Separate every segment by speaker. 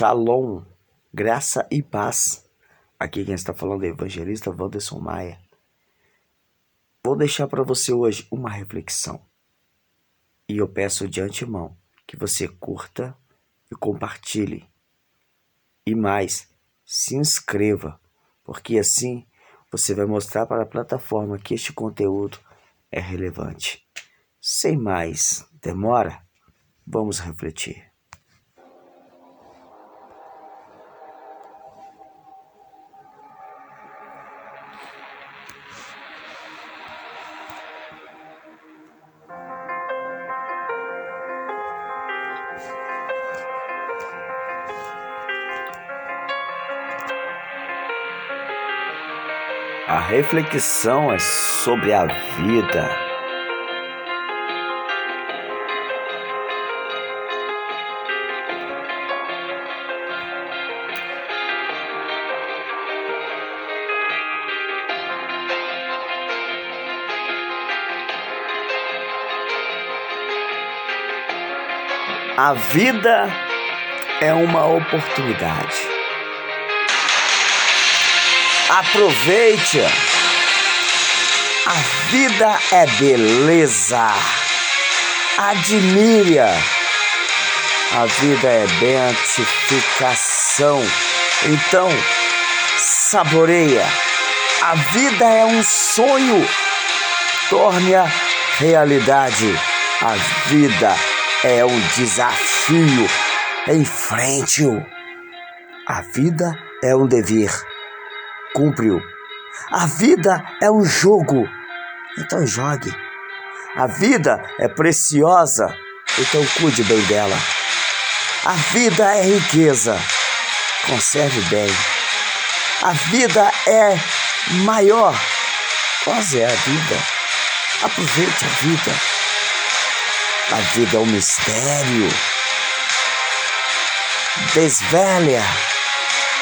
Speaker 1: Shalom, graça e paz. Aqui quem está falando é o evangelista Wanderson Maia. Vou deixar para você hoje uma reflexão. E eu peço de antemão que você curta e compartilhe. E mais, se inscreva, porque assim você vai mostrar para a plataforma que este conteúdo é relevante. Sem mais demora, vamos refletir. A reflexão é sobre a vida. A vida é uma oportunidade. Aproveite. A vida é beleza. Admire-a. A vida é beatificação. Então, saboreia. A vida é um sonho. Torne-a realidade. A vida é um desafio. Enfrente-o. A vida é um dever cumpre-o. A vida é um jogo, então jogue. A vida é preciosa, então cuide bem dela. A vida é riqueza, conserve bem. A vida é maior, quase é a vida. Aproveite a vida. A vida é um mistério. Desvelha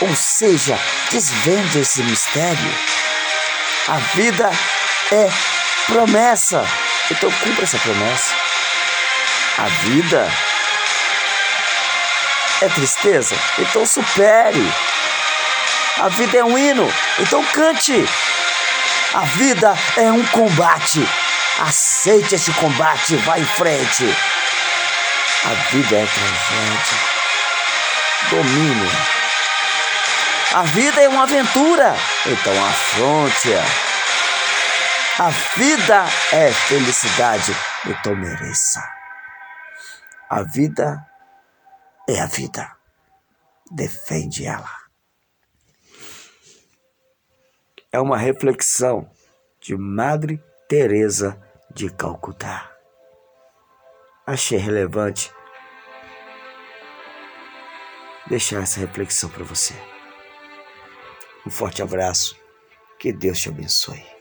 Speaker 1: ou seja, desvende esse mistério. A vida é promessa, então cumpra essa promessa. A vida é tristeza, então supere. A vida é um hino, então cante. A vida é um combate, aceite esse combate, vá em frente. A vida é tragédia, domine a vida é uma aventura, então afronte-a. A vida é felicidade, então mereça. A vida é a vida. Defende ela. É uma reflexão de Madre Teresa de Calcutá. Achei relevante deixar essa reflexão para você. Um forte abraço. Que Deus te abençoe.